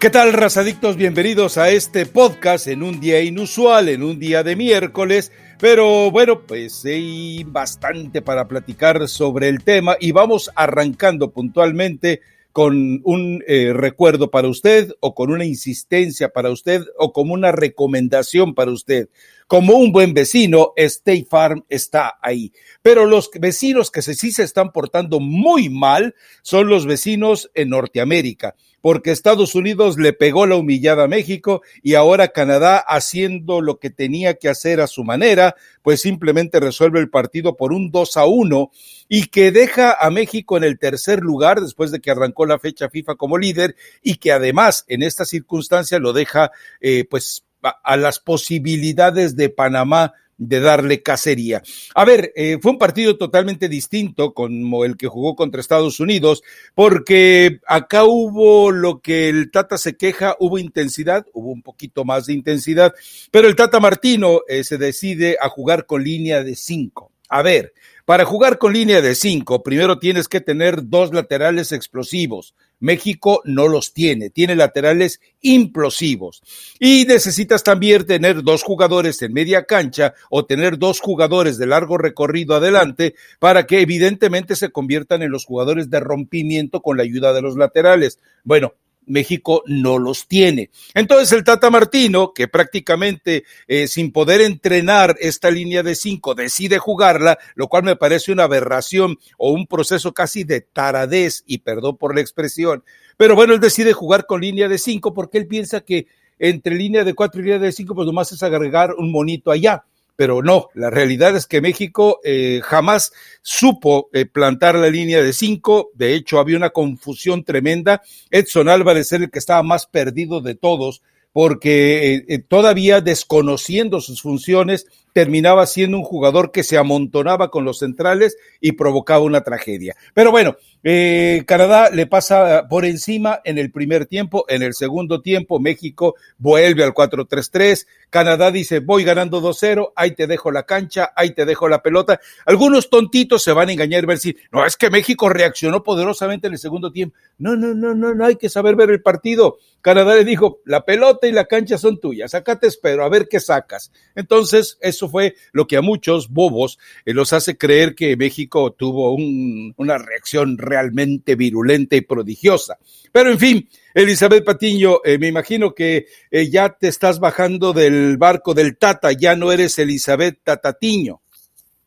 ¿Qué tal, razadictos? Bienvenidos a este podcast en un día inusual, en un día de miércoles. Pero bueno, pues hay bastante para platicar sobre el tema y vamos arrancando puntualmente con un eh, recuerdo para usted o con una insistencia para usted o como una recomendación para usted. Como un buen vecino, State Farm está ahí. Pero los vecinos que sí se están portando muy mal son los vecinos en Norteamérica porque Estados Unidos le pegó la humillada a México y ahora Canadá haciendo lo que tenía que hacer a su manera, pues simplemente resuelve el partido por un 2 a 1 y que deja a México en el tercer lugar después de que arrancó la fecha FIFA como líder y que además en esta circunstancia lo deja eh, pues a las posibilidades de Panamá de darle cacería. A ver, eh, fue un partido totalmente distinto como el que jugó contra Estados Unidos, porque acá hubo lo que el Tata se queja, hubo intensidad, hubo un poquito más de intensidad, pero el Tata Martino eh, se decide a jugar con línea de cinco. A ver, para jugar con línea de cinco, primero tienes que tener dos laterales explosivos. México no los tiene, tiene laterales implosivos. Y necesitas también tener dos jugadores en media cancha o tener dos jugadores de largo recorrido adelante para que evidentemente se conviertan en los jugadores de rompimiento con la ayuda de los laterales. Bueno, México no los tiene. Entonces el Tata Martino, que prácticamente eh, sin poder entrenar esta línea de cinco, decide jugarla, lo cual me parece una aberración o un proceso casi de taradez, y perdón por la expresión, pero bueno, él decide jugar con línea de cinco porque él piensa que entre línea de cuatro y línea de cinco, pues nomás es agregar un monito allá pero no, la realidad es que México eh, jamás supo eh, plantar la línea de cinco, de hecho había una confusión tremenda, Edson Álvarez era el que estaba más perdido de todos, porque eh, todavía desconociendo sus funciones, terminaba siendo un jugador que se amontonaba con los centrales y provocaba una tragedia. Pero bueno, eh, Canadá le pasa por encima en el primer tiempo, en el segundo tiempo México vuelve al 4-3-3, Canadá dice voy ganando 2-0, ahí te dejo la cancha, ahí te dejo la pelota. Algunos tontitos se van a engañar ver si, no, es que México reaccionó poderosamente en el segundo tiempo. No, no, no, no, no hay que saber ver el partido. Canadá le dijo, la pelota y la cancha son tuyas, acá te espero, a ver qué sacas. Entonces, eso fue lo que a muchos bobos eh, los hace creer que México tuvo una reacción realmente virulenta y prodigiosa. Pero en fin, Elizabeth Patiño, eh, me imagino que eh, ya te estás bajando del barco del Tata, ya no eres Elizabeth Tatatiño.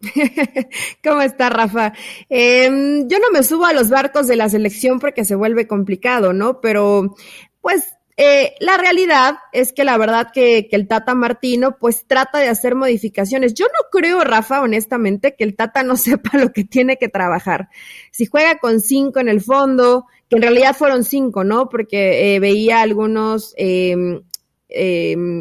¿Cómo está, Rafa? Em, yo no me subo a los barcos de la selección porque se vuelve complicado, ¿no? Pero, pues, eh, la realidad es que la verdad que, el Tata Martino pues trata de hacer modificaciones. Yo no creo, Rafa, honestamente, que el Tata no sepa lo que tiene que trabajar. Si juega con cinco en el fondo, que en realidad fueron cinco, ¿no? Porque eh, veía algunos em,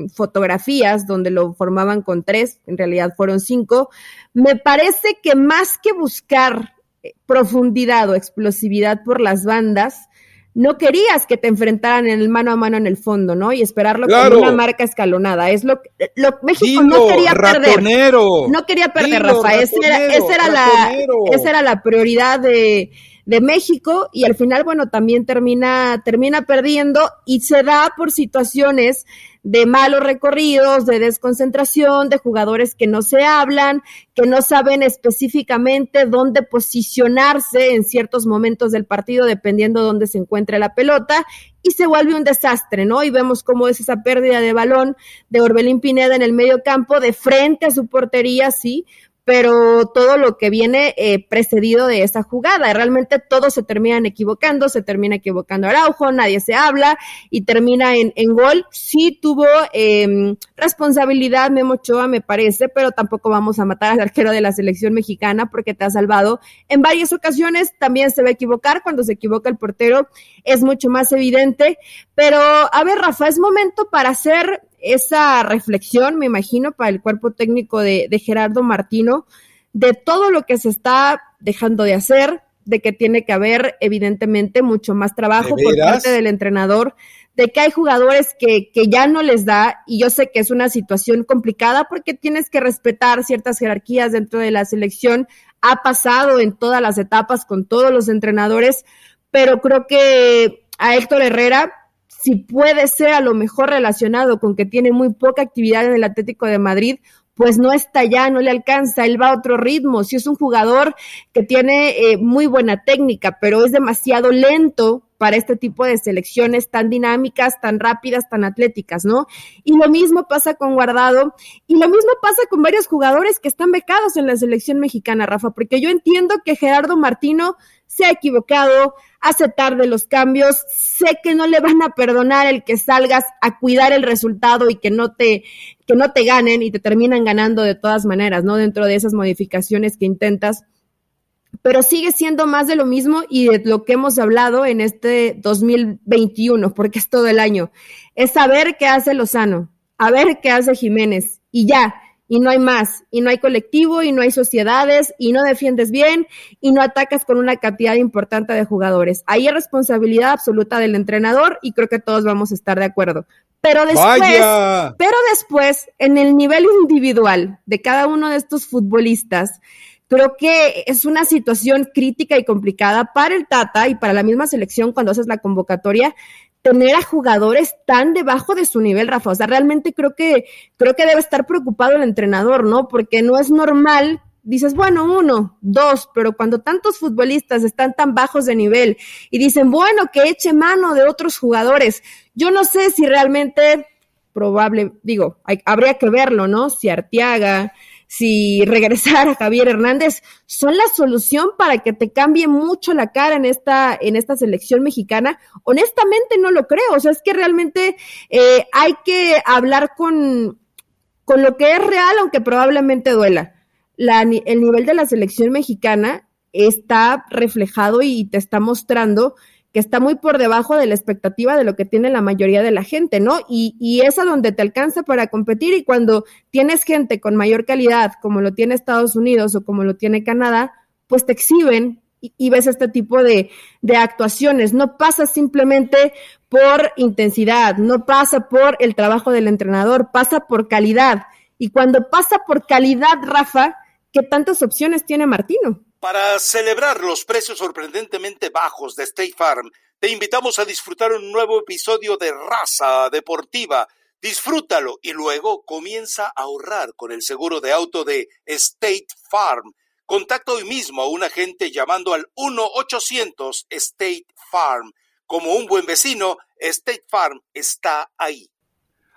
fotografías donde lo formaban con tres, en realidad fueron cinco. Me parece que más que buscar eh, profundidad o explosividad por las bandas, no querías que te enfrentaran en el mano a mano en el fondo, ¿no? Y esperarlo con una marca escalonada. Es lo, lo México no quería perder. No quería perder, Rafa. Esa era, era la, esa era la prioridad de, de México y al final, bueno, también termina, termina perdiendo y se da por situaciones de malos recorridos, de desconcentración, de jugadores que no se hablan, que no saben específicamente dónde posicionarse en ciertos momentos del partido, dependiendo dónde se encuentre la pelota, y se vuelve un desastre, ¿no? Y vemos cómo es esa pérdida de balón de Orbelín Pineda en el medio campo, de frente a su portería, sí, pero todo lo que viene eh, precedido de esa jugada. Realmente todos se terminan equivocando, se termina equivocando Araujo, nadie se habla y termina en, en gol. Sí tuvo eh, responsabilidad Memo Ochoa, me parece, pero tampoco vamos a matar al arquero de la selección mexicana porque te ha salvado en varias ocasiones. También se va a equivocar, cuando se equivoca el portero es mucho más evidente. Pero, a ver, Rafa, es momento para hacer esa reflexión, me imagino, para el cuerpo técnico de, Gerardo Martino, de todo lo que se está dejando de hacer, de que tiene que haber, evidentemente, mucho más trabajo por parte del entrenador, de que hay jugadores que, que, ya no les da, y yo sé que es una situación complicada porque tienes que respetar ciertas jerarquías dentro de la selección, ha pasado en todas las etapas con todos los entrenadores, pero creo que a Héctor Herrera si puede ser a lo mejor relacionado con que tiene muy poca actividad en el Atlético de Madrid, pues no está ya, no le alcanza, él va a otro ritmo. Si es un jugador que tiene eh, muy buena técnica, pero es demasiado lento para este tipo de selecciones tan dinámicas, tan rápidas, tan atléticas, ¿no? Y lo mismo pasa con Guardado y lo mismo pasa con varios jugadores que están becados en la selección mexicana, Rafa, porque yo entiendo que Gerardo Martino se ha equivocado, hace tarde los cambios, sé que no le van a perdonar el que salgas a cuidar el resultado y que no te que no te ganen y te terminan ganando de todas maneras, ¿no? Dentro de esas modificaciones que intentas. Pero sigue siendo más de lo mismo y de lo que hemos hablado en este 2021, porque es todo el año. Es saber qué hace Lozano, a ver qué hace Jiménez y ya y no hay más, y no hay colectivo, y no hay sociedades, y no defiendes bien, y no atacas con una cantidad importante de jugadores. Ahí es responsabilidad absoluta del entrenador y creo que todos vamos a estar de acuerdo. Pero después, pero después, en el nivel individual de cada uno de estos futbolistas, creo que es una situación crítica y complicada para el Tata y para la misma selección cuando haces la convocatoria, tener a jugadores tan debajo de su nivel, Rafa. O sea, realmente creo que, creo que debe estar preocupado el entrenador, ¿no? Porque no es normal. Dices, bueno, uno, dos, pero cuando tantos futbolistas están tan bajos de nivel y dicen, bueno, que eche mano de otros jugadores, yo no sé si realmente probable, digo, habría que verlo, ¿no? Si Arteaga, si regresar a Javier Hernández, son la solución para que te cambie mucho la cara en esta, en esta selección mexicana. Honestamente no lo creo, o sea, es que realmente eh, hay que hablar con, con lo que es real, aunque probablemente duela. La, el nivel de la selección mexicana está reflejado y te está mostrando que está muy por debajo de la expectativa de lo que tiene la mayoría de la gente, ¿no? Y, y es a donde te alcanza para competir y cuando tienes gente con mayor calidad, como lo tiene Estados Unidos o como lo tiene Canadá, pues te exhiben y, ves este tipo de, de actuaciones. No pasa simplemente por intensidad, no pasa por el trabajo del entrenador, pasa por calidad. Y cuando pasa por calidad, Rafa, ¿qué tantas opciones tiene Martino? Para celebrar los precios sorprendentemente bajos de State Farm, te invitamos a disfrutar un nuevo episodio de Raza Deportiva. Disfrútalo y luego comienza a ahorrar con el seguro de auto de State Farm. Contacta hoy mismo a un agente llamando al 1-800 State Farm. Como un buen vecino, State Farm está ahí.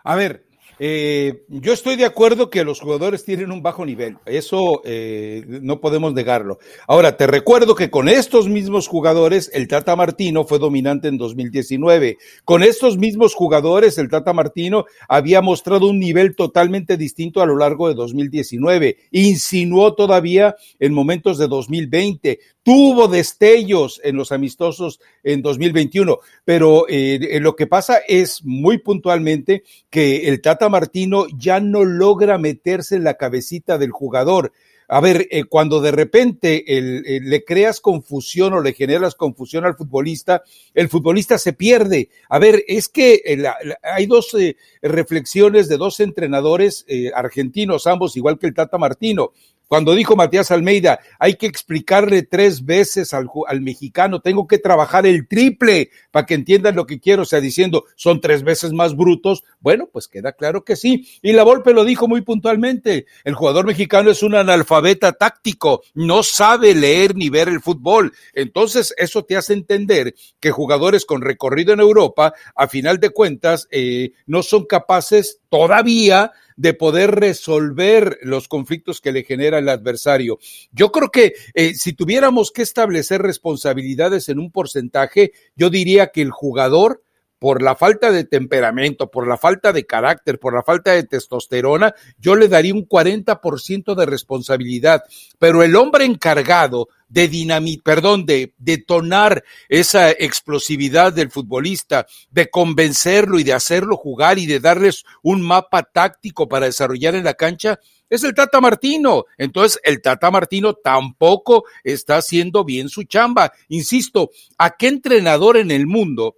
A ver, eh, yo estoy de acuerdo que los jugadores tienen un bajo nivel, eso eh, no podemos negarlo. Ahora, te recuerdo que con estos mismos jugadores, el Tata Martino fue dominante en 2019. Con estos mismos jugadores, el Tata Martino había mostrado un nivel totalmente distinto a lo largo de 2019. Insinuó todavía en momentos de 2020 tuvo destellos en los amistosos en 2021, pero eh, lo que pasa es muy puntualmente que el Tata Martino ya no logra meterse en la cabecita del jugador. A ver, eh, cuando de repente el, le creas confusión o le generas confusión al futbolista, el futbolista se pierde. A ver, es que eh, hay dos reflexiones de dos entrenadores argentinos, ambos igual que el Tata Martino. Cuando dijo Matías Almeida, hay que explicarle tres veces al, mexicano, tengo que trabajar el triple para que entiendan lo que quiero, o sea, diciendo, son tres veces más brutos. Bueno, pues queda claro que sí. Y la Volpe lo dijo muy puntualmente. El jugador mexicano es un analfabeta táctico, no sabe leer ni ver el fútbol. Entonces, eso te hace entender que jugadores con recorrido en Europa, a final de cuentas, eh, no son capaces todavía de poder resolver los conflictos que le genera el adversario. Yo creo que eh, si tuviéramos que establecer responsabilidades en un porcentaje, yo diría que el jugador por la falta de temperamento, por la falta de carácter, por la falta de testosterona, yo le daría un 40% de responsabilidad. Pero el hombre encargado de dinamit, perdón, de detonar esa explosividad del futbolista, de convencerlo y de hacerlo jugar y de darles un mapa táctico para desarrollar en la cancha, es el Tata Martino. Entonces, el Tata Martino tampoco está haciendo bien su chamba. Insisto, ¿a qué entrenador en el mundo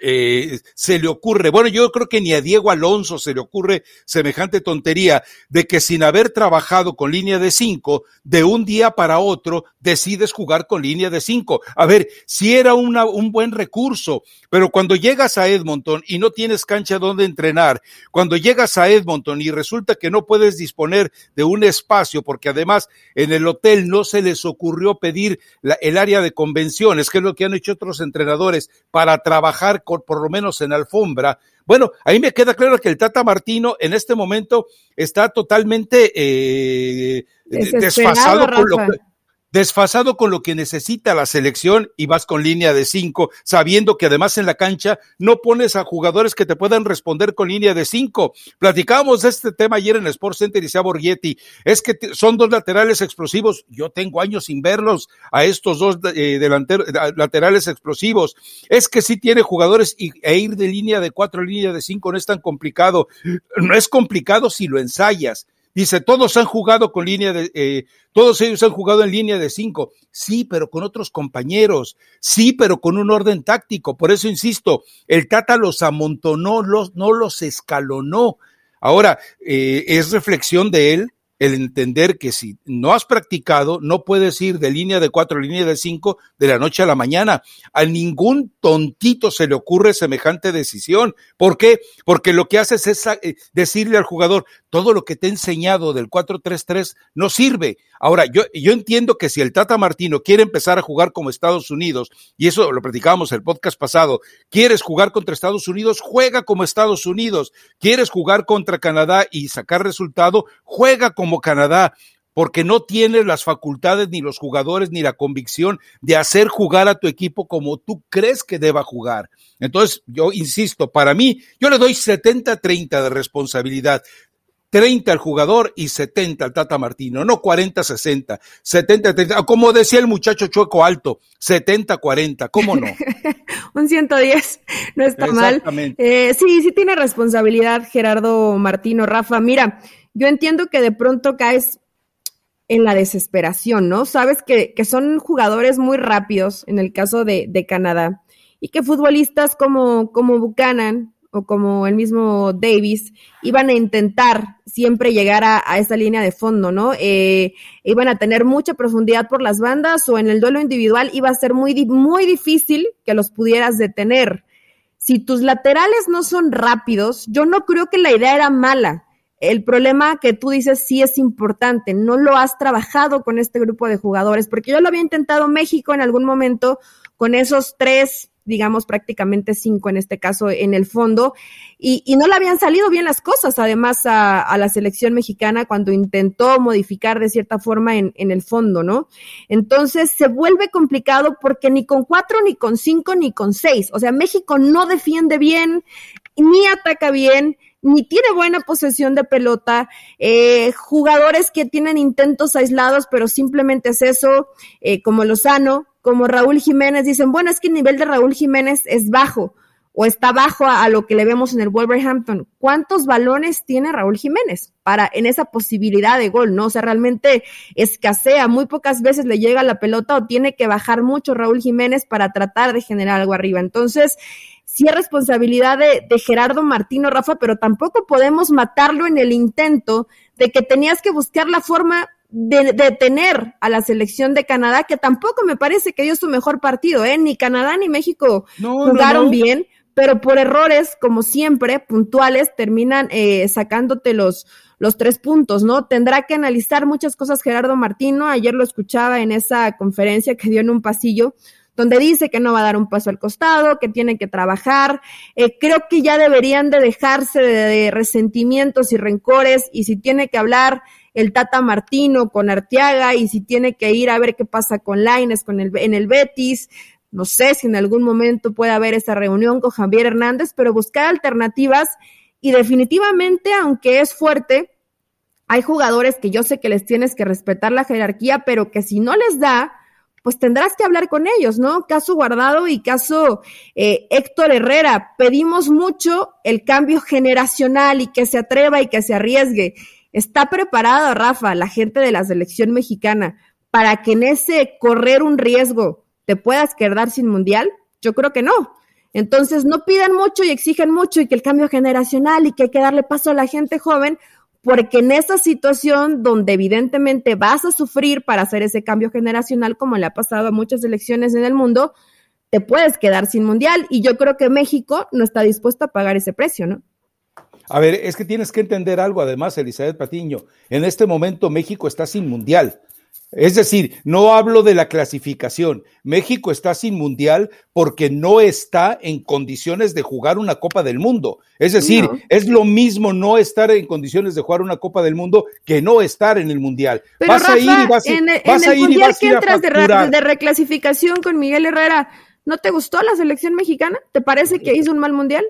eh, se le ocurre, bueno, yo creo que ni a Diego Alonso se le ocurre semejante tontería de que sin haber trabajado con línea de cinco, de un día para otro decides jugar con línea de cinco. A ver, si era un buen recurso, pero cuando llegas a Edmonton y no tienes cancha donde entrenar, cuando llegas a Edmonton y resulta que no puedes disponer de un espacio, porque además en el hotel no se les ocurrió pedir el área de convenciones, que es lo que han hecho otros entrenadores para trabajar por lo menos en alfombra. Bueno, ahí me queda claro que el Tata Martino en este momento está totalmente eh, desfasado con lo que desfasado con lo que necesita la selección y vas con línea de cinco, sabiendo que además en la cancha no pones a jugadores que te puedan responder con línea de cinco. Platicábamos de este tema ayer en Sport Center y sea Borghetti. Es que son dos laterales explosivos. Yo tengo años sin verlos a estos dos eh, laterales explosivos. Es que sí tiene jugadores y, e ir de línea de cuatro, línea de cinco no es tan complicado. No es complicado si lo ensayas Dice, todos han jugado con línea de, eh, todos ellos han jugado en línea de cinco. Sí, pero con otros compañeros. Sí, pero con un orden táctico. Por eso insisto, el Tata los amontonó, los, no los escalonó. Ahora, eh, es reflexión de él el entender que si no has practicado, no puedes ir de línea de cuatro, línea de cinco de la noche a la mañana. A ningún tontito se le ocurre semejante decisión. ¿Por qué? Porque lo que haces es eh, decirle al jugador, todo lo que te he enseñado del 4-3-3 no sirve. Ahora, yo, yo entiendo que si el Tata Martino quiere empezar a jugar como Estados Unidos, y eso lo platicábamos el podcast pasado, quieres jugar contra Estados Unidos, juega como Estados Unidos. Quieres jugar contra Canadá y sacar resultado, juega como Canadá, porque no tienes las facultades, ni los jugadores, ni la convicción de hacer jugar a tu equipo como tú crees que deba jugar. Entonces, yo insisto, para mí, yo le doy 70-30 de responsabilidad. 30 al jugador y 70 al Tata Martino, no 40-60, 70-30, como decía el muchacho Chueco Alto, 70-40, ¿cómo no? Un 110, no está mal. Eh, sí, sí tiene responsabilidad Gerardo Martino, Rafa. Mira, yo entiendo que de pronto caes en la desesperación, ¿no? Sabes que, que son jugadores muy rápidos en el caso de, de, Canadá y que futbolistas como, como Buchanan o como el mismo Davis iban a intentar siempre llegar a, esa línea de fondo, ¿no? Eh, iban a tener mucha profundidad por las bandas o en el duelo individual iba a ser muy, muy difícil que los pudieras detener. Si tus laterales no son rápidos, yo no creo que la idea era mala el problema que tú dices sí es importante, no lo has trabajado con este grupo de jugadores, porque yo lo había intentado México en algún momento con esos tres, digamos prácticamente cinco en este caso en el fondo, y, no le habían salido bien las cosas, además a, la selección mexicana cuando intentó modificar de cierta forma en, el fondo, ¿no? Entonces se vuelve complicado porque ni con cuatro, ni con cinco, ni con seis, o sea, México no defiende bien, ni ataca bien, ni tiene buena posesión de pelota, eh, jugadores que tienen intentos aislados, pero simplemente es eso, eh, como Lozano, como Raúl Jiménez, dicen, bueno, es que el nivel de Raúl Jiménez es bajo o está bajo a, lo que le vemos en el Wolverhampton. ¿Cuántos balones tiene Raúl Jiménez para en esa posibilidad de gol? No, o sea, realmente escasea, muy pocas veces le llega la pelota o tiene que bajar mucho Raúl Jiménez para tratar de generar algo arriba. Entonces, sí es responsabilidad de, Gerardo Martino, Rafa, pero tampoco podemos matarlo en el intento de que tenías que buscar la forma de detener a la selección de Canadá, que tampoco me parece que dio su mejor partido, ¿eh? Ni Canadá ni México jugaron bien, pero por errores, como siempre, puntuales, terminan eh, sacándote los, los tres puntos, ¿no? Tendrá que analizar muchas cosas Gerardo Martino, ayer lo escuchaba en esa conferencia que dio en un pasillo, donde dice que no va a dar un paso al costado, que tiene que trabajar. Eh, creo que ya deberían de dejarse de, resentimientos y rencores y si tiene que hablar el Tata Martino con Arteaga y si tiene que ir a ver qué pasa con Laines con el, en el Betis. No sé si en algún momento puede haber esa reunión con Javier Hernández, pero buscar alternativas y definitivamente, aunque es fuerte, hay jugadores que yo sé que les tienes que respetar la jerarquía, pero que si no les da, pues tendrás que hablar con ellos, ¿no? Caso Guardado y caso eh, Héctor Herrera. Pedimos mucho el cambio generacional y que se atreva y que se arriesgue. ¿Está preparado, Rafa, la gente de la selección mexicana para que en ese correr un riesgo te puedas quedar sin mundial? Yo creo que no. Entonces, no pidan mucho y exigen mucho y que el cambio generacional y que hay que darle paso a la gente joven, porque en esa situación donde evidentemente vas a sufrir para hacer ese cambio generacional, como le ha pasado a muchas elecciones en el mundo, te puedes quedar sin mundial. Y yo creo que México no está dispuesto a pagar ese precio, ¿no? A ver, es que tienes que entender algo además, Elizabeth Patiño. En este momento México está sin mundial. Es decir, no hablo de la clasificación. México está sin mundial porque no está en condiciones de jugar una Copa del Mundo. Es decir, es lo mismo no estar en condiciones de jugar una Copa del Mundo que no estar en el mundial. vas a ir y vas, en, vas a ir y vas a ir entras de, de reclasificación con Miguel Herrera, ¿no te gustó la selección mexicana? ¿Te parece que hizo un mal mundial?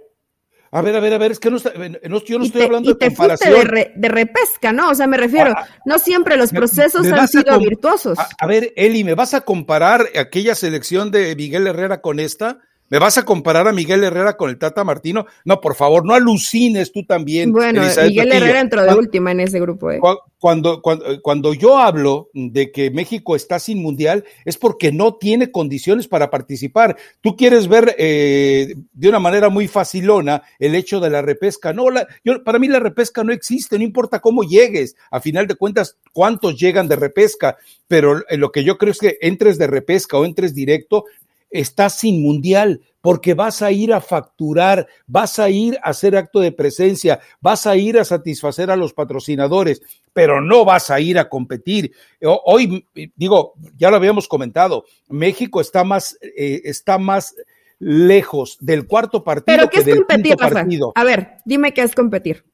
A ver, a ver, a ver, es que no, está, yo no estoy hablando de comparación. De, de, repesca, ¿no? O sea, me refiero, ah, no siempre los procesos han sido virtuosos. A, ver, Eli, ¿me vas a comparar aquella selección de Miguel Herrera con esta? ¿Me vas a comparar a Miguel Herrera con el Tata Martino? No, por favor, no alucines tú también. Bueno, Miguel Herrera entró de última en ese grupo. ¿eh? Cuando, cuando, cuando, yo hablo de que México está sin mundial, es porque no tiene condiciones para participar. Tú quieres ver eh, de una manera muy facilona el hecho de la repesca. No, la, yo, para mí la repesca no existe, no importa cómo llegues. A final de cuentas, cuántos llegan de repesca. Pero lo que yo creo es que entres de repesca o entres directo, estás sin mundial porque vas a ir a facturar, vas a ir a hacer acto de presencia, vas a ir a satisfacer a los patrocinadores, pero no vas a ir a competir. Hoy, digo, ya lo habíamos comentado, México está más, eh, está más lejos del cuarto partido ¿Pero qué es competir, partido. A ver, dime qué es competir.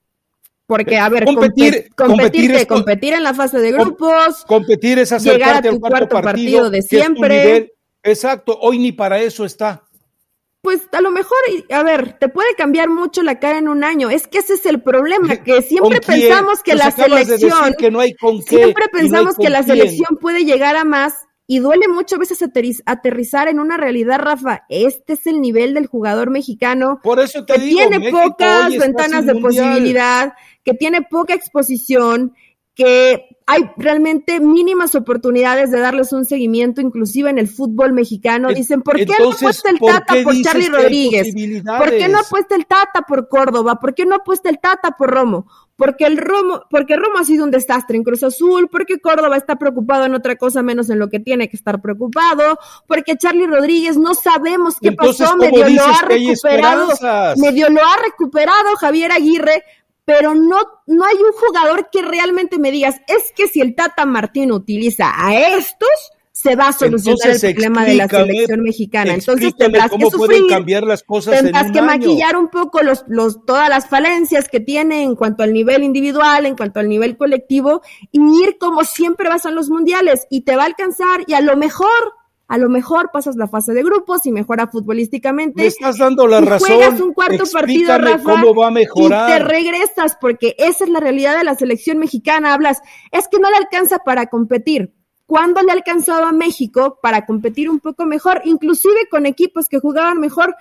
Porque, a ver, competir, competir, competir, competir en la fase de grupos, competir es acercarte llegar a tu cuarto partido, de siempre. Exacto, hoy ni para eso está. Pues a lo mejor, a ver, te puede cambiar mucho la cara en un año. Es que ese es el problema, que siempre pensamos que la selección, que no hay con siempre pensamos que la selección puede llegar a más y duele mucho a veces aterrizar en una realidad, Rafa. Este es el nivel del jugador mexicano Por eso que tiene pocas ventanas de posibilidad, que tiene poca exposición, que hay realmente mínimas oportunidades de darles un seguimiento, inclusive en el fútbol mexicano. Dicen, ¿por qué no apuesta el Tata por Charlie Rodríguez? ¿Por qué no apuesta el Tata por Córdoba? ¿Por qué no apuesta el Tata por Romo? Porque el Romo, porque Romo ha sido un desastre en Cruz Azul, porque Córdoba está preocupado en otra cosa menos en lo que tiene que estar preocupado, porque Charlie Rodríguez no sabemos qué pasó, medio lo ha recuperado, medio lo ha recuperado Javier Aguirre, pero no, no hay un jugador que realmente me digas, es que si el Tata Martín utiliza a estos, se va a solucionar el problema de la selección mexicana. Entonces tendrás cómo que sufrir, pueden cambiar las cosas tendrás que maquillar un poco los, los, todas las falencias que tiene en cuanto al nivel individual, en cuanto al nivel colectivo, y ir como siempre vas a los mundiales, y te va a alcanzar, y a lo mejor a lo mejor pasas la fase de grupos y mejora futbolísticamente. Me estás dando la razón. Juegas un cuarto partido, Rafa, cómo va a mejorar. Y te regresas, porque esa es la realidad de la selección mexicana. Hablas, es que no le alcanza para competir. ¿Cuándo le ha alcanzado a México para competir un poco mejor? Inclusive con equipos que jugaban mejor,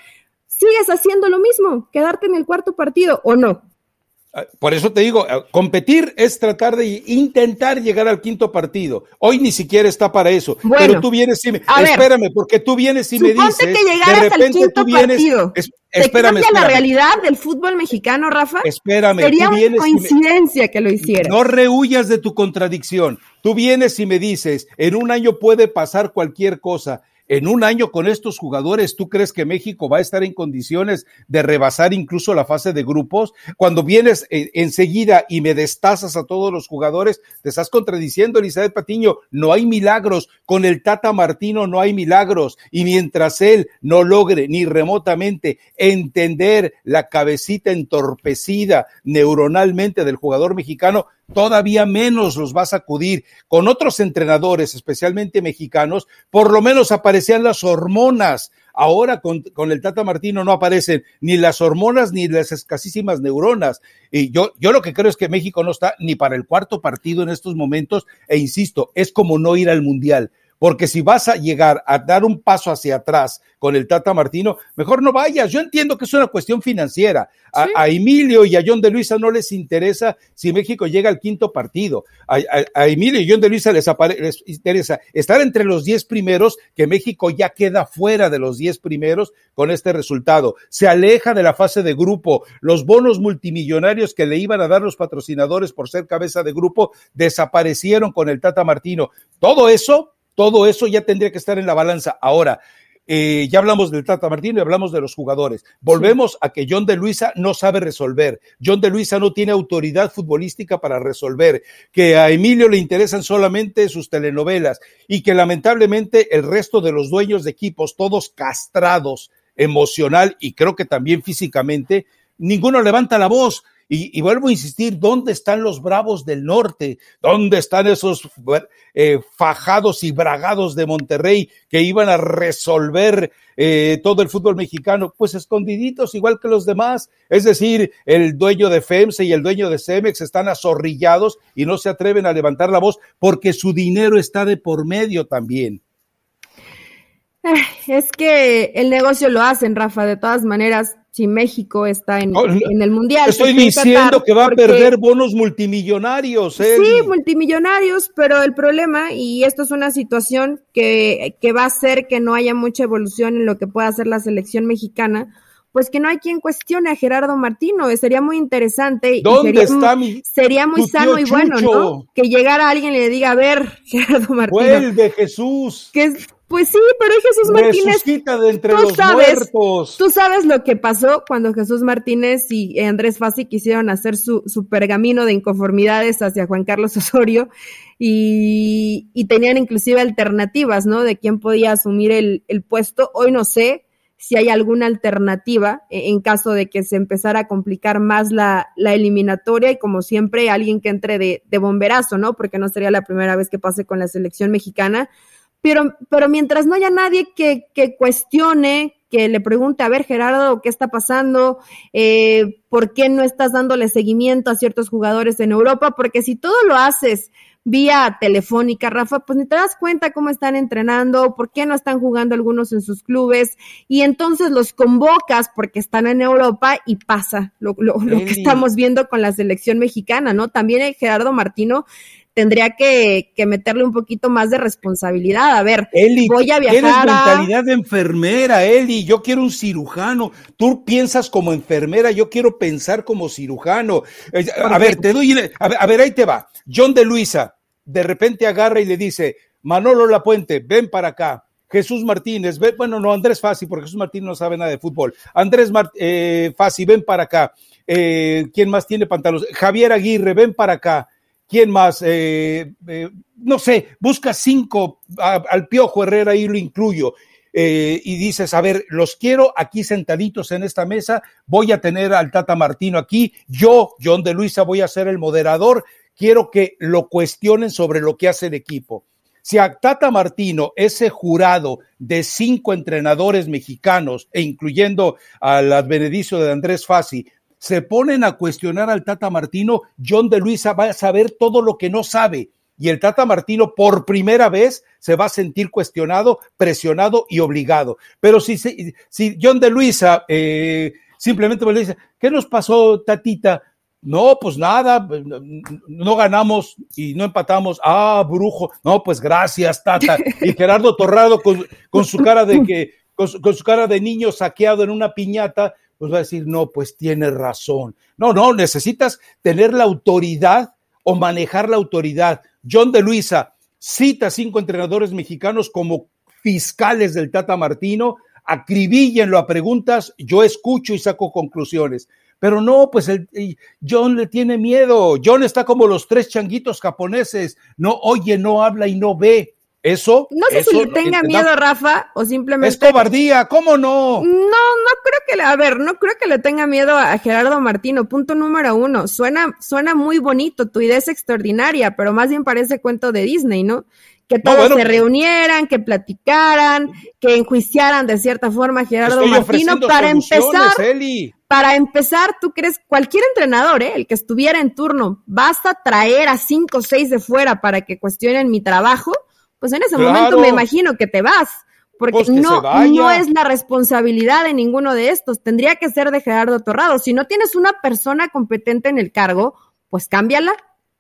sigues haciendo lo mismo, quedarte en el cuarto partido, ¿o no? Ah, por eso te digo, ah, competir es tratar de intentar llegar al quinto partido. Hoy ni siquiera está para eso. pero tú vienes y me, espérame, porque tú vienes y me dices, que llegaras al quinto partido. espérame, ¿Te la realidad del fútbol mexicano, Rafa? Espérame, Sería una coincidencia que lo hiciera. No rehuyas de tu contradicción. Tú vienes y me dices, en un año puede pasar cualquier cosa en un año con estos jugadores, ¿tú crees que México va a estar en condiciones de rebasar incluso la fase de grupos? Cuando vienes eh, enseguida y me destazas a todos los jugadores, te estás contradiciendo, Elizabeth Patiño, no hay milagros. Con el Tata Martino no hay milagros. Y mientras él no logre ni remotamente entender la cabecita entorpecida neuronalmente del jugador mexicano, todavía menos los va a sacudir. Con otros entrenadores, especialmente mexicanos, por lo menos aparecían las hormonas. Ahora con, con, el Tata Martino no aparecen ni las hormonas ni las escasísimas neuronas. Y yo, yo lo que creo es que México no está ni para el cuarto partido en estos momentos, e insisto, es como no ir al Mundial porque si vas a llegar a dar un paso hacia atrás con el Tata Martino, mejor no vayas. Yo entiendo que es una cuestión financiera. A, Emilio y a John de Luisa no les interesa si México llega al quinto partido. A, Emilio y John de Luisa les, les interesa estar entre los diez primeros, que México ya queda fuera de los diez primeros con este resultado. Se aleja de la fase de grupo. Los bonos multimillonarios que le iban a dar los patrocinadores por ser cabeza de grupo desaparecieron con el Tata Martino. Todo eso todo eso ya tendría que estar en la balanza. Ahora, eh, ya hablamos del Tata Martino y hablamos de los jugadores. Volvemos a que John de Luisa no sabe resolver. John de Luisa no tiene autoridad futbolística para resolver. Que a Emilio le interesan solamente sus telenovelas y que lamentablemente el resto de los dueños de equipos, todos castrados emocional y creo que también físicamente, ninguno levanta la voz. Y, vuelvo a insistir, ¿dónde están los bravos del norte? ¿Dónde están esos eh, fajados y bragados de Monterrey que iban a resolver eh, todo el fútbol mexicano? Pues escondiditos, igual que los demás. Es decir, el dueño de FEMSE y el dueño de CEMEX están azorrillados y no se atreven a levantar la voz porque su dinero está de por medio también. Es que el negocio lo hacen, Rafa, de todas maneras si México está en, el Mundial. Estoy diciendo que va a perder bonos multimillonarios. ¿eh? Sí, multimillonarios, pero el problema, y esto es una situación que, que va a hacer que no haya mucha evolución en lo que pueda hacer la selección mexicana, pues que no hay quien cuestione a Gerardo Martino. Sería muy interesante. ¿Dónde sería, está mi, Sería muy sano y bueno, ¿no? Que llegara alguien y le diga, a ver, Gerardo Martino. Vuelve Jesús. Que pues sí, pero Jesús Martínez. De entre tú los sabes, tú sabes lo que pasó cuando Jesús Martínez y Andrés Fassi quisieron hacer su, su pergamino de inconformidades hacia Juan Carlos Osorio y, y, tenían inclusive alternativas, ¿no? De quién podía asumir el, el puesto. Hoy no sé si hay alguna alternativa en caso de que se empezara a complicar más la, la eliminatoria y como siempre alguien que entre de, de bomberazo, ¿no? Porque no sería la primera vez que pase con la selección mexicana pero, pero mientras no haya nadie que, que cuestione, que le pregunte, a ver, Gerardo, ¿qué está pasando? Eh, ¿Por qué no estás dándole seguimiento a ciertos jugadores en Europa? Porque si todo lo haces vía telefónica, Rafa, pues ni te das cuenta cómo están entrenando, por qué no están jugando algunos en sus clubes, y entonces los convocas porque están en Europa y pasa lo, lo, lo que estamos viendo con la selección mexicana, ¿no? También Gerardo Martino tendría que, que, meterle un poquito más de responsabilidad. A ver, voy a viajar. Tienes mentalidad de enfermera, Eli. Yo quiero un cirujano. Tú piensas como enfermera, yo quiero pensar como cirujano. Eh, a ver, te doy. A ver, ahí te va. John de Luisa, de repente agarra y le dice: Manolo Lapuente, ven para acá. Jesús Martínez, ven, bueno, no, Andrés Fasi, porque Jesús Martínez no sabe nada de fútbol. Andrés eh, Fasi, ven para acá. Eh, ¿Quién más tiene pantalones? Javier Aguirre, ven para acá. ¿Quién más? Eh, eh, no sé, busca cinco al Piojo Herrera y lo incluyo. Eh, y dices, a ver, los quiero aquí sentaditos en esta mesa, voy a tener al Tata Martino aquí, yo, John de Luisa, voy a ser el moderador, quiero que lo cuestionen sobre lo que hace el equipo. Si a Tata Martino, ese jurado de cinco entrenadores mexicanos, e incluyendo al advenedicio de Andrés Fassi, se ponen a cuestionar al Tata Martino, John de Luisa va a saber todo lo que no sabe. Y el Tata Martino por primera vez se va a sentir cuestionado, presionado y obligado. Pero si, si John de Luisa eh, simplemente me dice, ¿qué nos pasó, Tatita? No, pues nada, no ganamos y no empatamos. Ah, brujo. No, pues gracias, Tata. Y Gerardo Torrado con su cara de que, con su cara de niño saqueado en una piñata, pues va a decir, no, pues tiene razón. No, no, necesitas tener la autoridad o manejar la autoridad. John de Luisa cita cinco entrenadores mexicanos como fiscales del Tata Martino, acribíllenlo a preguntas, yo escucho y saco conclusiones. Pero no, pues el, John le tiene miedo. John está como los tres changuitos japoneses. No oye, no habla y no ve. Eso. No sé si le tenga miedo, Rafa, o simplemente. Es cobardía, ¿cómo no? No, no creo que le, a ver, no creo que le tenga miedo a Gerardo Martino. Punto número uno. Suena, suena muy bonito, tu idea es extraordinaria, pero más bien parece cuento de Disney, ¿no? Que todos se reunieran, que platicaran, que enjuiciaran de cierta forma a Gerardo Martino. Para empezar, para empezar, tú crees, cualquier entrenador, ¿eh? el que estuviera en turno, basta traer a cinco o seis de fuera para que cuestionen mi trabajo pues en ese momento me imagino que te vas. Porque pues no, no es la responsabilidad de ninguno de estos. Tendría que ser de Gerardo Torrado. Si no tienes una persona competente en el cargo, pues cámbiala,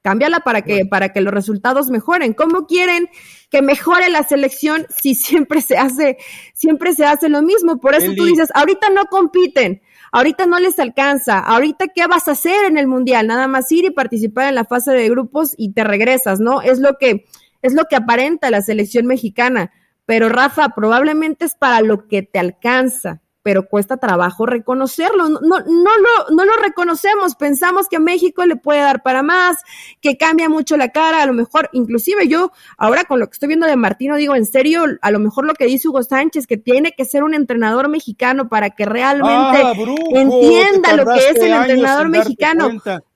cámbiala para que, para que los resultados mejoren. ¿Cómo quieren que mejore la selección si siempre se hace, siempre se hace lo mismo? Por eso tú dices, ahorita no compiten, ahorita no les alcanza, ahorita qué vas a hacer en el mundial, nada más ir y participar en la fase de grupos y te regresas, ¿no? Es lo que, es lo que aparenta la selección mexicana. Pero Rafa, probablemente es para lo que te alcanza, pero cuesta trabajo reconocerlo. No, no, lo, no lo reconocemos, pensamos que a México le puede dar para más, que cambia mucho la cara, a lo mejor, inclusive yo, ahora con lo que estoy viendo de Martino, digo, en serio, a lo mejor lo que dice Hugo Sánchez, que tiene que ser un entrenador mexicano para que realmente ah, entienda lo que es el entrenador mexicano.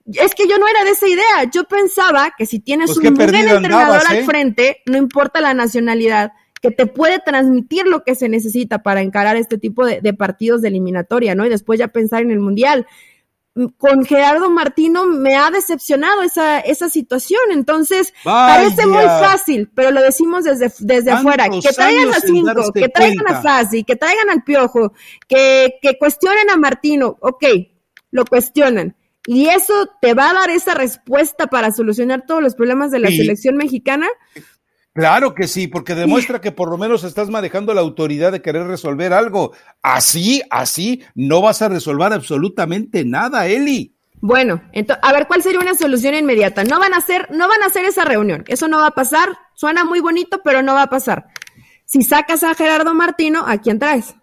Es que yo no era de esa idea. Yo pensaba que si tienes pues un buen entrenador al ¿eh? frente, no importa la nacionalidad, que te puede transmitir lo que se necesita para encarar este tipo de, partidos de eliminatoria, ¿no? Y después ya pensar en el Mundial. Con Gerardo Martino me ha decepcionado esa, esa situación, entonces parece muy fácil, pero lo decimos desde, desde afuera, que traigan a Cinco, que traigan a Fasi, que traigan al Piojo, que, que cuestionen a Martino, ok, lo cuestionan, y eso te va a dar esa respuesta para solucionar todos los problemas de la selección mexicana. Claro que sí, porque demuestra que por lo menos estás manejando la autoridad de querer resolver algo. Así, así, no vas a resolver absolutamente nada, Eli. Bueno, entonces, a ver, ¿cuál sería una solución inmediata? No van a hacer, no van a hacer esa reunión. Eso no va a pasar. Suena muy bonito, pero no va a pasar. Si sacas a Gerardo Martino, ¿a quién traes?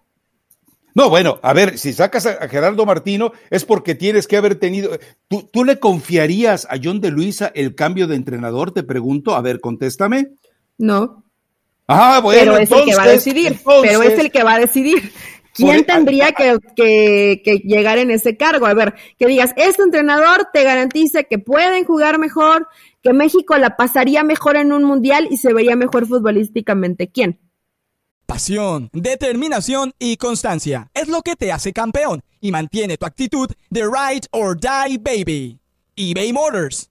No, bueno, a ver, si sacas a, Gerardo Martino es porque tienes que haber tenido. ¿Tú, ¿Tú le confiarías a John de Luisa el cambio de entrenador? Te pregunto. A ver, contéstame. No. Ah, bueno, pero es el que va a decidir. pero es el que va a decidir. ¿Quién tendría que, que, llegar en ese cargo? A ver, que digas, este entrenador te garantiza que pueden jugar mejor, que México la pasaría mejor en un mundial y se vería mejor futbolísticamente. ¿Quién? Pasión, determinación y constancia es lo que te hace campeón y mantiene tu actitud de ride or die baby. eBay Motors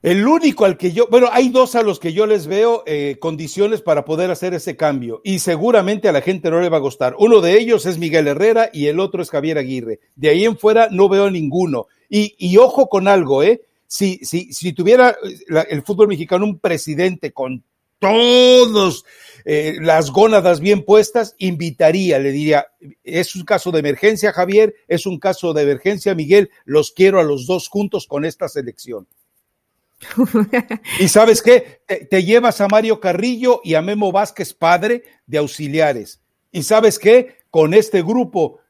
El único al que yo, bueno, hay dos a los que yo les veo eh, condiciones para poder hacer ese cambio y seguramente a la gente no le va a gustar. Uno de ellos es Miguel Herrera y el otro es Javier Aguirre. De ahí en fuera no veo ninguno. Y, ojo con algo, ¿eh? Si, si, si tuviera el fútbol mexicano un presidente con todos eh, las gónadas bien puestas, invitaría, le diría, es un caso de emergencia, Javier, es un caso de emergencia, Miguel, los quiero a los dos juntos con esta selección y sabes qué, te, llevas a Mario Carrillo y a Memo Vázquez, padre de auxiliares. Y sabes qué, con este grupo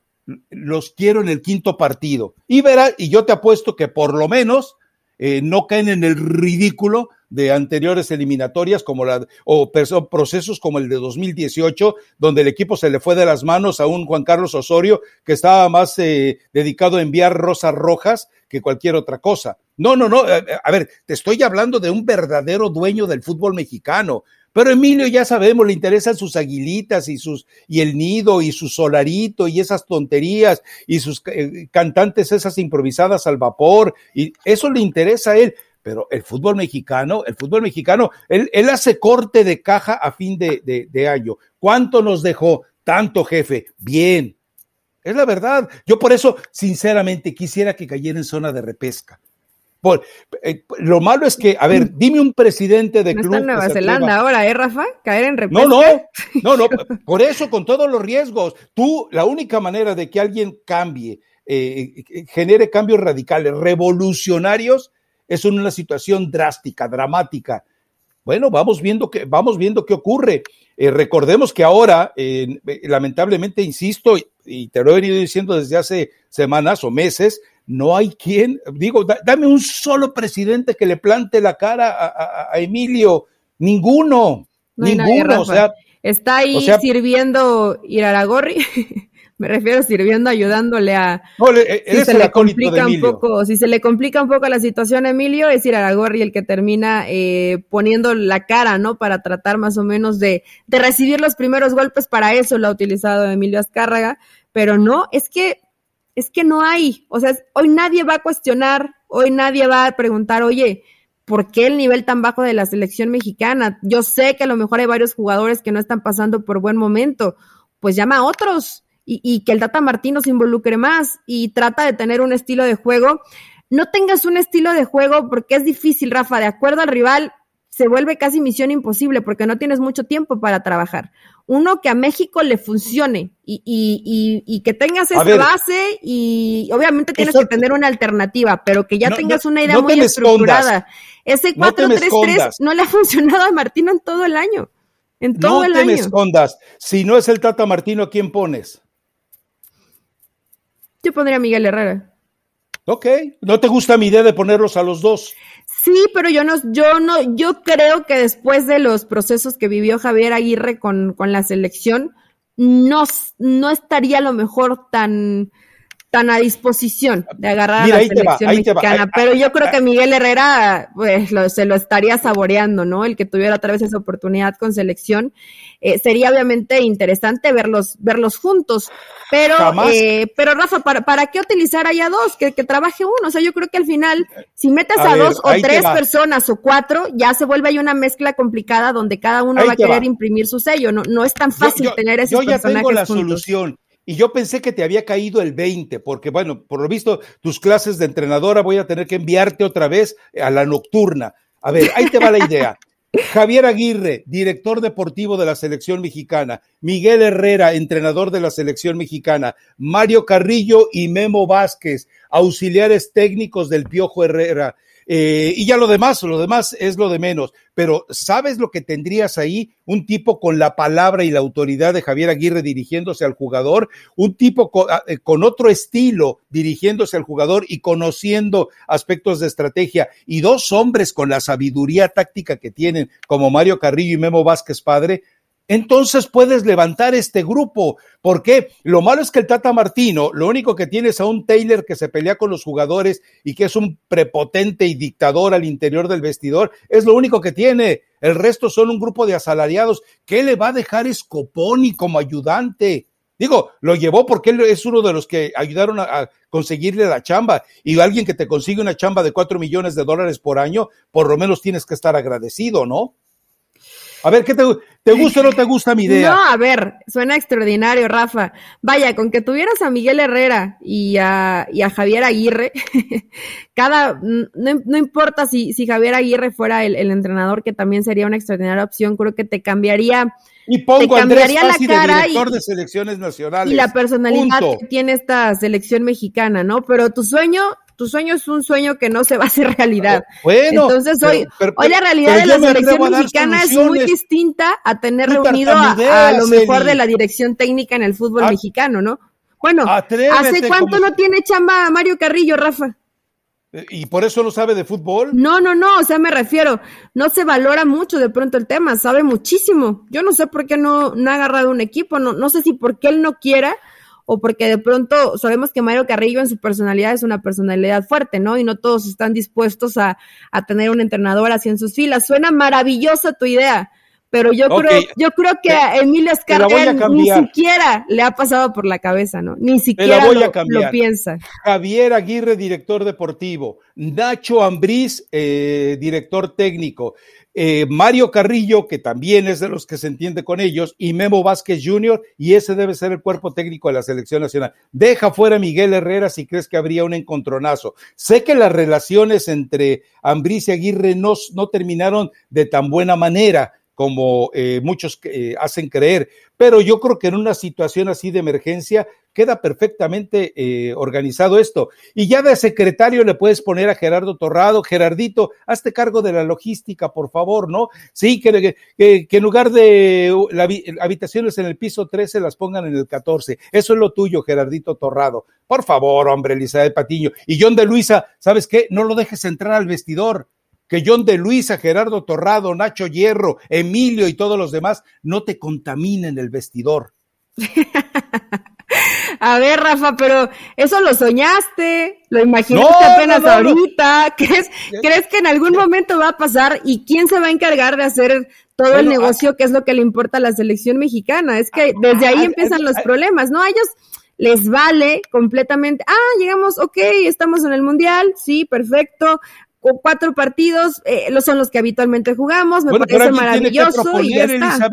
los quiero en el quinto partido. Y verá, y yo te apuesto que por lo menos eh, no caen en el ridículo de anteriores eliminatorias como la o procesos como el de 2018 donde el equipo se le fue de las manos a un Juan Carlos Osorio que estaba más eh, dedicado a enviar rosas rojas que cualquier otra cosa. No, no, no, eh, a ver, te estoy hablando de un verdadero dueño del fútbol mexicano. Pero Emilio ya sabemos, le interesan sus aguilitas y sus y el nido y su solarito y esas tonterías y sus eh, cantantes esas improvisadas al vapor y eso le interesa a él pero el fútbol mexicano, el fútbol mexicano, él, él hace corte de caja a fin de, de, año. ¿Cuánto nos dejó? Tanto, jefe. Bien. Es la verdad. Yo por eso, sinceramente, quisiera que cayera en zona de repesca. Por, eh, lo malo es que, a ver, dime un presidente de no club. Está en Nueva Zelanda ahora, ¿eh, Rafa? Caer en repesca. No, no, no, no, por eso, con todos los riesgos. Tú, la única manera de que alguien cambie, eh, genere cambios radicales, revolucionarios, es una situación drástica, dramática. Bueno, vamos viendo que, vamos viendo qué ocurre. Eh, recordemos que ahora, eh, lamentablemente, insisto, y te lo he venido diciendo desde hace semanas o meses, no hay quien, digo, dame un solo presidente que le plante la cara a, Emilio, ninguno, ninguno, o sea. Está ahí sirviendo Iraragorri. Me refiero sirviendo, ayudándole a. si se le complica un poco, si se le complica un poco la situación a Emilio, es Iraragorri el que termina eh, poniendo la cara, ¿no? Para tratar más o menos de, de recibir los primeros golpes. Para eso lo ha utilizado Emilio Azcárraga, pero no, es que es que no hay, o sea, hoy nadie va a cuestionar, hoy nadie va a preguntar, oye, ¿por qué el nivel tan bajo de la selección mexicana? Yo sé que a lo mejor hay varios jugadores que no están pasando por buen momento, pues llama a otros y, y que el Tata Martino se involucre más y trata de tener un estilo de juego. No tengas un estilo de juego porque es difícil, Rafa, de acuerdo al rival, se vuelve casi misión imposible porque no tienes mucho tiempo para trabajar uno que a México le funcione y, y, y, que tengas esa base y obviamente tienes que tener una alternativa, pero que ya tengas una idea muy estructurada. Ese 4-3-3 no, le ha funcionado a Martino en todo el año. En todo el año. No te me escondas. Si no es el Tata Martino, ¿quién pones? Yo pondría a Miguel Herrera. Ok, ¿no te gusta mi idea de ponerlos a los dos? Sí, pero yo no, yo no, yo creo que después de los procesos que vivió Javier Aguirre con, con la selección, no, no estaría a lo mejor tan, tan a disposición de agarrar a la selección mexicana. pero yo creo que Miguel Herrera, pues, se lo estaría saboreando, ¿no? El que tuviera otra vez esa oportunidad con selección. Eh, sería obviamente interesante verlos, verlos juntos. Pero, eh, pero Rafa, ¿para, ¿para qué utilizar allá dos? Que, que trabaje uno. O sea, yo creo que al final, si metes a, dos o tres personas o cuatro, ya se vuelve ahí una mezcla complicada donde cada uno va a querer imprimir su sello. No, no es tan fácil tener esos yo ya tengo la solución y yo pensé que te había caído el 20, porque bueno, por lo visto, tus clases de entrenadora voy a tener que enviarte otra vez a la nocturna. A ver, ahí te va la idea. Javier Aguirre, director deportivo de la selección mexicana, Miguel Herrera, entrenador de la selección mexicana, Mario Carrillo y Memo Vázquez, auxiliares técnicos del Piojo Herrera, eh, y ya lo demás, lo demás es lo de menos. Pero ¿sabes lo que tendrías ahí? Un tipo con la palabra y la autoridad de Javier Aguirre dirigiéndose al jugador, un tipo con, ah, eh, con otro estilo dirigiéndose al jugador y conociendo aspectos de estrategia, y dos hombres con la sabiduría táctica que tienen, como Mario Carrillo y Memo Vázquez padre, entonces puedes levantar este grupo. ¿Por qué? Lo malo es que el Tata Martino, lo único que tiene es a un Taylor que se pelea con los jugadores y que es un prepotente y dictador al interior del vestidor, es lo único que tiene. El resto son un grupo de asalariados. ¿Qué le va a dejar Scoponi como ayudante? Digo, lo llevó porque él es uno de los que ayudaron a, conseguirle la chamba. Y alguien que te consigue una chamba de cuatro millones de dólares por año, por lo menos tienes que estar agradecido, ¿no? A ver, ¿qué te, te, gusta o no te gusta mi idea? No, a ver, suena extraordinario, Rafa. Vaya, con que tuvieras a Miguel Herrera y a, y a Javier Aguirre, cada, no, importa si, si Javier Aguirre fuera el, entrenador, que también sería una extraordinaria opción, creo que te cambiaría. Y pongo te cambiaría la cara director de selecciones nacionales. Y la personalidad que tiene esta selección mexicana, ¿no? Pero tu sueño tu sueño es un sueño que no se va a hacer realidad. Bueno, entonces hoy, hoy la realidad de la selección mexicana es muy distinta a tener reunido a, lo mejor de la dirección técnica en el fútbol ah. mexicano, ¿no? Bueno, ¿hace cuánto no tiene chamba Mario Carrillo, Rafa? ¿Y por eso no sabe de fútbol? No, no, no, o sea, me refiero, no se valora mucho de pronto el tema, sabe muchísimo. Yo no sé por qué no, no ha agarrado un equipo, no, no sé si porque él no quiera o porque de pronto sabemos que Mario Carrillo en su personalidad es una personalidad fuerte, ¿no? Y no todos están dispuestos a, tener un entrenador así en sus filas. Suena maravillosa tu idea, pero yo creo, yo creo que a Emilio Escarga ni siquiera le ha pasado por la cabeza, ¿no? Ni siquiera lo, piensa. Javier Aguirre, director deportivo, Nacho Ambriz, eh, director técnico, eh, Mario Carrillo, que también es de los que se entiende con ellos, y Memo Vázquez Jr., y ese debe ser el cuerpo técnico de la selección nacional. Deja fuera a Miguel Herrera si crees que habría un encontronazo. Sé que las relaciones entre Ambriz y Aguirre no, no terminaron de tan buena manera como eh, muchos eh, hacen creer, pero yo creo que en una situación así de emergencia, queda perfectamente eh, organizado esto. Y ya de secretario le puedes poner a Gerardo Torrado, Gerardito, hazte cargo de la logística, por favor, ¿no? Sí, que, en lugar de la, habitaciones en el piso 13 las pongan en el 14. Eso es lo tuyo, Gerardito Torrado. Por favor, hombre, Elizabeth Patiño. Y John de Luisa, ¿sabes qué? No lo dejes entrar al vestidor que John de Luisa, Gerardo Torrado, Nacho Hierro, Emilio y todos los demás no te contaminen el vestidor. A ver, Rafa, pero eso lo soñaste, lo imaginaste apenas ahorita. ¿Crees, ¿Crees que en algún momento va a pasar? ¿Y quién se va a encargar de hacer todo el negocio, que es lo que le importa a la selección mexicana? Es que desde ahí empiezan los problemas, ¿no? A ellos les vale completamente. Ah, llegamos, ok, estamos en el mundial, sí, perfecto cuatro partidos, eh, los son los que habitualmente jugamos, me parece maravilloso y ya está.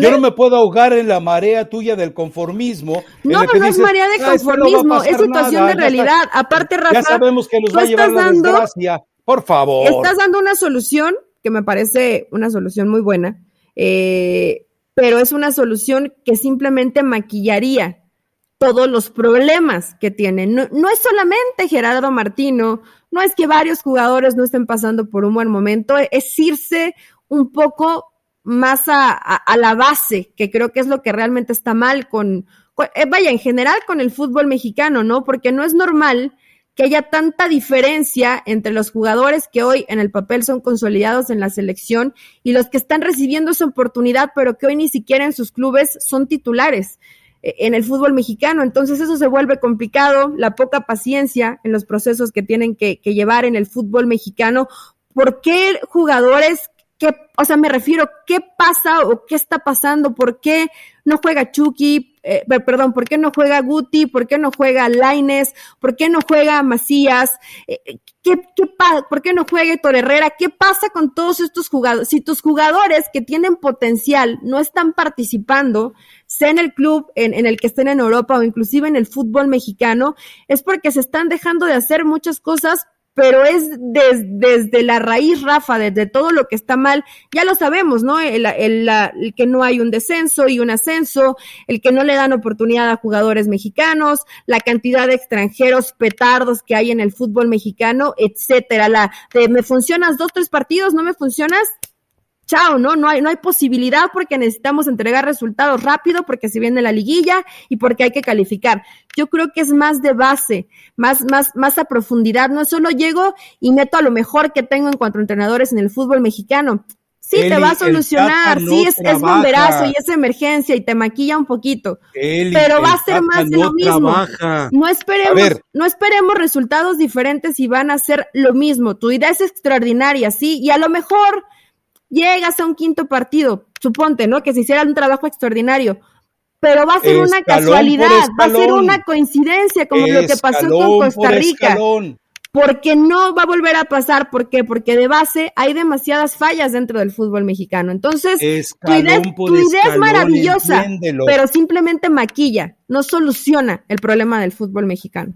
Yo no me puedo ahogar en la marea tuya del conformismo. No, pero no es marea de conformismo, es situación de realidad. Aparte, Rafa, ya sabemos que nos va a llevar la desgracia. Por favor. Estás dando una solución que me parece una solución muy buena, eh, pero es una solución que simplemente maquillaría todos los problemas que tienen. No, no, es solamente Gerardo Martino, no es que varios jugadores no estén pasando por un buen momento, es irse un poco más a, la base, que creo que es lo que realmente está mal con, eh, vaya, en general con el fútbol mexicano, ¿no? Porque no es normal que haya tanta diferencia entre los jugadores que hoy en el papel son consolidados en la selección y los que están recibiendo esa oportunidad, pero que hoy ni siquiera en sus clubes son titulares en el fútbol mexicano. Entonces eso se vuelve complicado, la poca paciencia en los procesos que tienen que, que llevar en el fútbol mexicano. ¿Por qué jugadores ¿Qué, o sea, me refiero, ¿qué pasa o qué está pasando? ¿Por qué no juega Chucky? Eh, perdón, ¿por qué no juega Guti? ¿Por qué no juega Laines? ¿Por qué no juega Macías? Eh, eh, ¿qué, qué ¿Por qué no juega Héctor Herrera? ¿Qué pasa con todos estos jugadores? Si tus jugadores que tienen potencial no están participando, sea en el club en, en el que estén en Europa o inclusive en el fútbol mexicano, es porque se están dejando de hacer muchas cosas pero es desde la raíz, Rafa, desde todo lo que está mal, ya lo sabemos, ¿no? El, el, el, que no hay un descenso y un ascenso, el que no le dan oportunidad a jugadores mexicanos, la cantidad de extranjeros petardos que hay en el fútbol mexicano, etcétera. La de me funcionas dos, tres partidos, no me funcionas, chao, ¿no? No hay, no hay posibilidad porque necesitamos entregar resultados rápido, porque se viene la liguilla y porque hay que calificar. Yo creo que es más de base, más, más, más a profundidad. No solo llego y meto a lo mejor que tengo en cuanto a entrenadores en el fútbol mexicano. Sí, te va a solucionar, sí, es, es, bomberazo y es emergencia y te maquilla un poquito, pero va a ser más de lo mismo. No esperemos, no esperemos resultados diferentes y van a ser lo mismo. Tu idea es extraordinaria, sí, y a lo mejor llegas a un quinto partido, suponte, ¿no? Que se hiciera un trabajo extraordinario, pero va a ser una casualidad, va a ser una coincidencia, como lo que pasó con Costa Rica. Porque no va a volver a pasar, ¿por qué? Porque de base hay demasiadas fallas dentro del fútbol mexicano. Entonces, tu idea, tu idea es maravillosa, pero simplemente maquilla, no soluciona el problema del fútbol mexicano.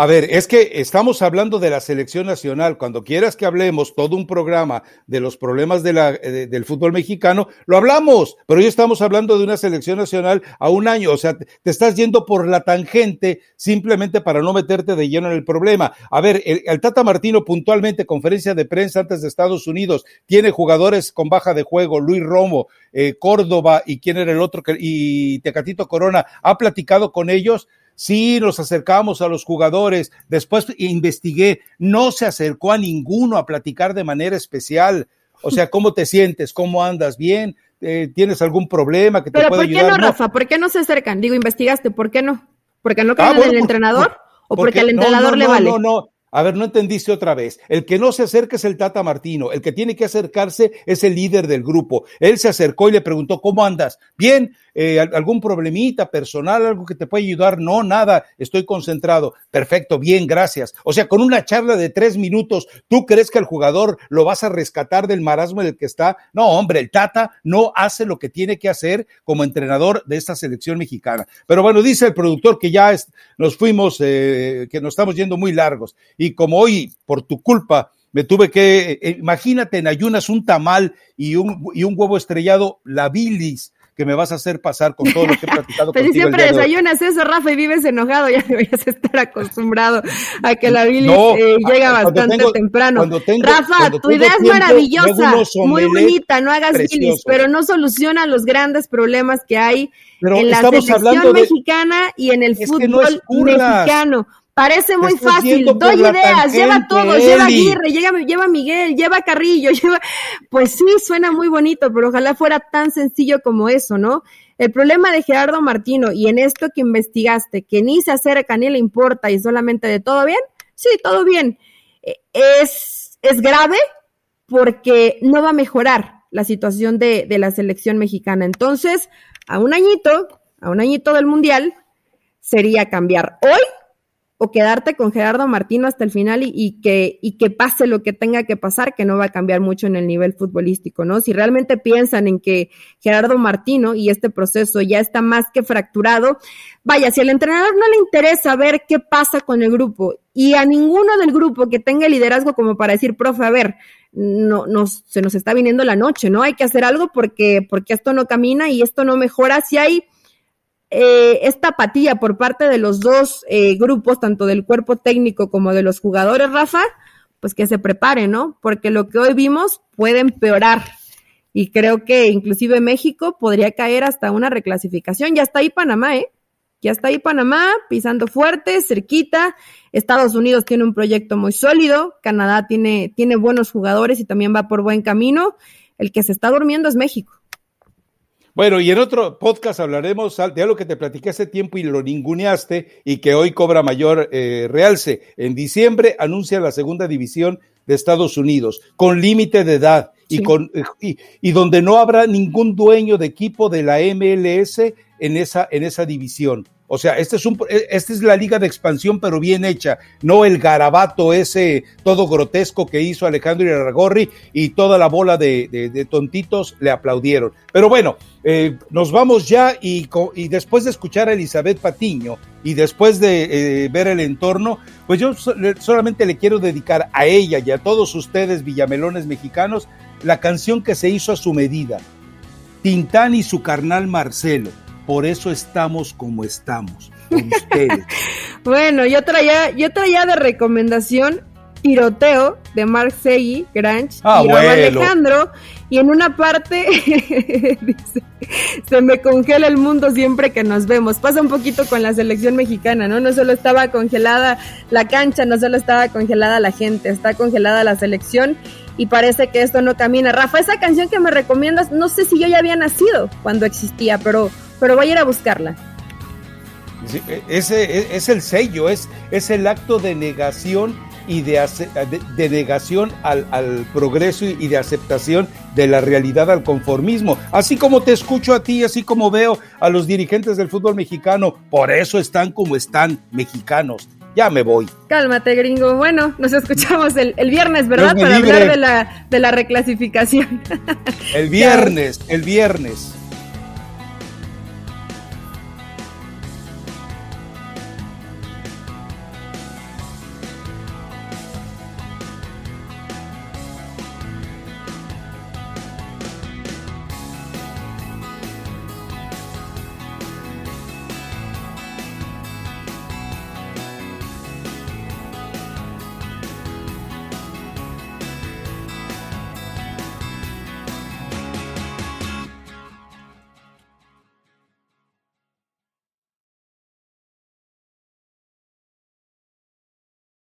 A ver, es que estamos hablando de la selección nacional. Cuando quieras que hablemos todo un programa de los problemas de la, eh, del fútbol mexicano, lo hablamos, pero hoy estamos hablando de una selección nacional a un año. O sea, te estás yendo por la tangente simplemente para no meterte de lleno en el problema. A ver, el, Tata Martino puntualmente, conferencia de prensa antes de Estados Unidos, tiene jugadores con baja de juego, Luis Romo, eh, Córdoba y quién era el otro, y Tecatito Corona, ha platicado con ellos Sí, nos acercamos a los jugadores. Después investigué, no se acercó a ninguno a platicar de manera especial. O sea, ¿cómo te sientes? ¿Cómo andas? ¿Bien? Eh, ¿Tienes algún problema que te pueda ayudar? ¿por qué no, Rafa? ¿Por qué no se acercan? Digo, investigaste, ¿por qué no? ¿Porque no creen ah, en el entrenador? ¿O porque, al entrenador le vale? No, no, a ver, no entendiste otra vez. El que no se acerca es el Tata Martino. El que tiene que acercarse es el líder del grupo. Él se acercó y le preguntó, ¿cómo andas? Bien, eh, algún problemita personal, algo que te puede ayudar. No, nada, estoy concentrado. Perfecto, bien, gracias. O sea, con una charla de tres minutos, ¿tú crees que el jugador lo vas a rescatar del marasmo en el que está? No, hombre, el Tata no hace lo que tiene que hacer como entrenador de esta selección mexicana. Pero bueno, dice el productor que ya nos fuimos, eh, que nos estamos yendo muy largos. Y como hoy, por tu culpa, me tuve que, eh, imagínate en ayunas un tamal y un, y un huevo estrellado, la bilis que me vas a hacer pasar con todo lo que he platicado Pero siempre desayunas eso, Rafa, y vives enojado, ya deberías estar acostumbrado a que la bilis eh, llega bastante temprano. Rafa, tu idea es maravillosa, muy bonita, no hagas bilis, pero no soluciona los grandes problemas que hay en la selección mexicana y en el fútbol mexicano. Parece muy fácil, doy ideas, lleva todo, lleva Aguirre, lleva, lleva Miguel, lleva Carrillo, lleva... Pues sí, suena muy bonito, pero ojalá fuera tan sencillo como eso, ¿no? El problema de Gerardo Martino y en esto que investigaste, que ni se acerca ni le importa y solamente de todo bien, sí, todo bien, eh, es, es grave porque no va a mejorar la situación de, de la selección mexicana. Entonces, a un añito, a un añito del Mundial, sería cambiar hoy o quedarte con Gerardo Martino hasta el final y, que, y que pase lo que tenga que pasar, que no va a cambiar mucho en el nivel futbolístico, ¿no? Si realmente piensan en que Gerardo Martino y este proceso ya está más que fracturado, vaya, si al entrenador no le interesa ver qué pasa con el grupo y a ninguno del grupo que tenga liderazgo como para decir, profe, a ver, no, nos, se nos está viniendo la noche, ¿no? Hay que hacer algo porque, porque esto no camina y esto no mejora. Si hay eh, esta apatía por parte de los dos eh, grupos, tanto del cuerpo técnico como de los jugadores, Rafa, pues que se preparen, ¿no? Porque lo que hoy vimos puede empeorar. Y creo que inclusive México podría caer hasta una reclasificación. Ya está ahí Panamá, ¿eh? Ya está ahí Panamá, pisando fuerte, cerquita. Estados Unidos tiene un proyecto muy sólido. Canadá tiene, tiene buenos jugadores y también va por buen camino. El que se está durmiendo es México. Bueno, y en otro podcast hablaremos de algo que te platiqué hace tiempo y lo ninguneaste y que hoy cobra mayor eh, realce. En diciembre anuncia la segunda división de Estados Unidos con límite de edad y, con, y, y, donde no habrá ningún dueño de equipo de la MLS en esa, en esa división. O sea, este es un, e, esta es la liga de expansión, pero bien hecha, no el garabato ese todo grotesco que hizo Alejandro Iraragorri y toda la bola de, tontitos le aplaudieron. Pero bueno, eh, nos vamos ya y, y, después de escuchar a Elizabeth Patiño y después de eh, ver el entorno, pues yo solamente le quiero dedicar a ella y a todos ustedes, villamelones mexicanos, la canción que se hizo a su medida. Tintán y su carnal Marcelo por eso estamos como estamos, con ustedes. bueno, yo traía, yo traía de recomendación Tiroteo de Mark Segui, Granch ah, y Alejandro. Y en una parte dice, se me congela el mundo siempre que nos vemos. Pasa un poquito con la selección mexicana, ¿no? No solo estaba congelada la cancha, no solo estaba congelada la gente, está congelada la selección y parece que esto no camina. Rafa, esa canción que me recomiendas, no sé si yo ya había nacido cuando existía, pero pero voy a ir a buscarla. E, ese e, es, el sello, es, es el acto de negación y de, de, negación al, al, progreso y de aceptación de la realidad al conformismo. Así como te escucho a ti, así como veo a los dirigentes del fútbol mexicano, por eso están como están mexicanos. Ya me voy. Cálmate, gringo. Bueno, nos escuchamos el, el viernes, ¿verdad? Para hablar de la, de la reclasificación. El viernes, el viernes.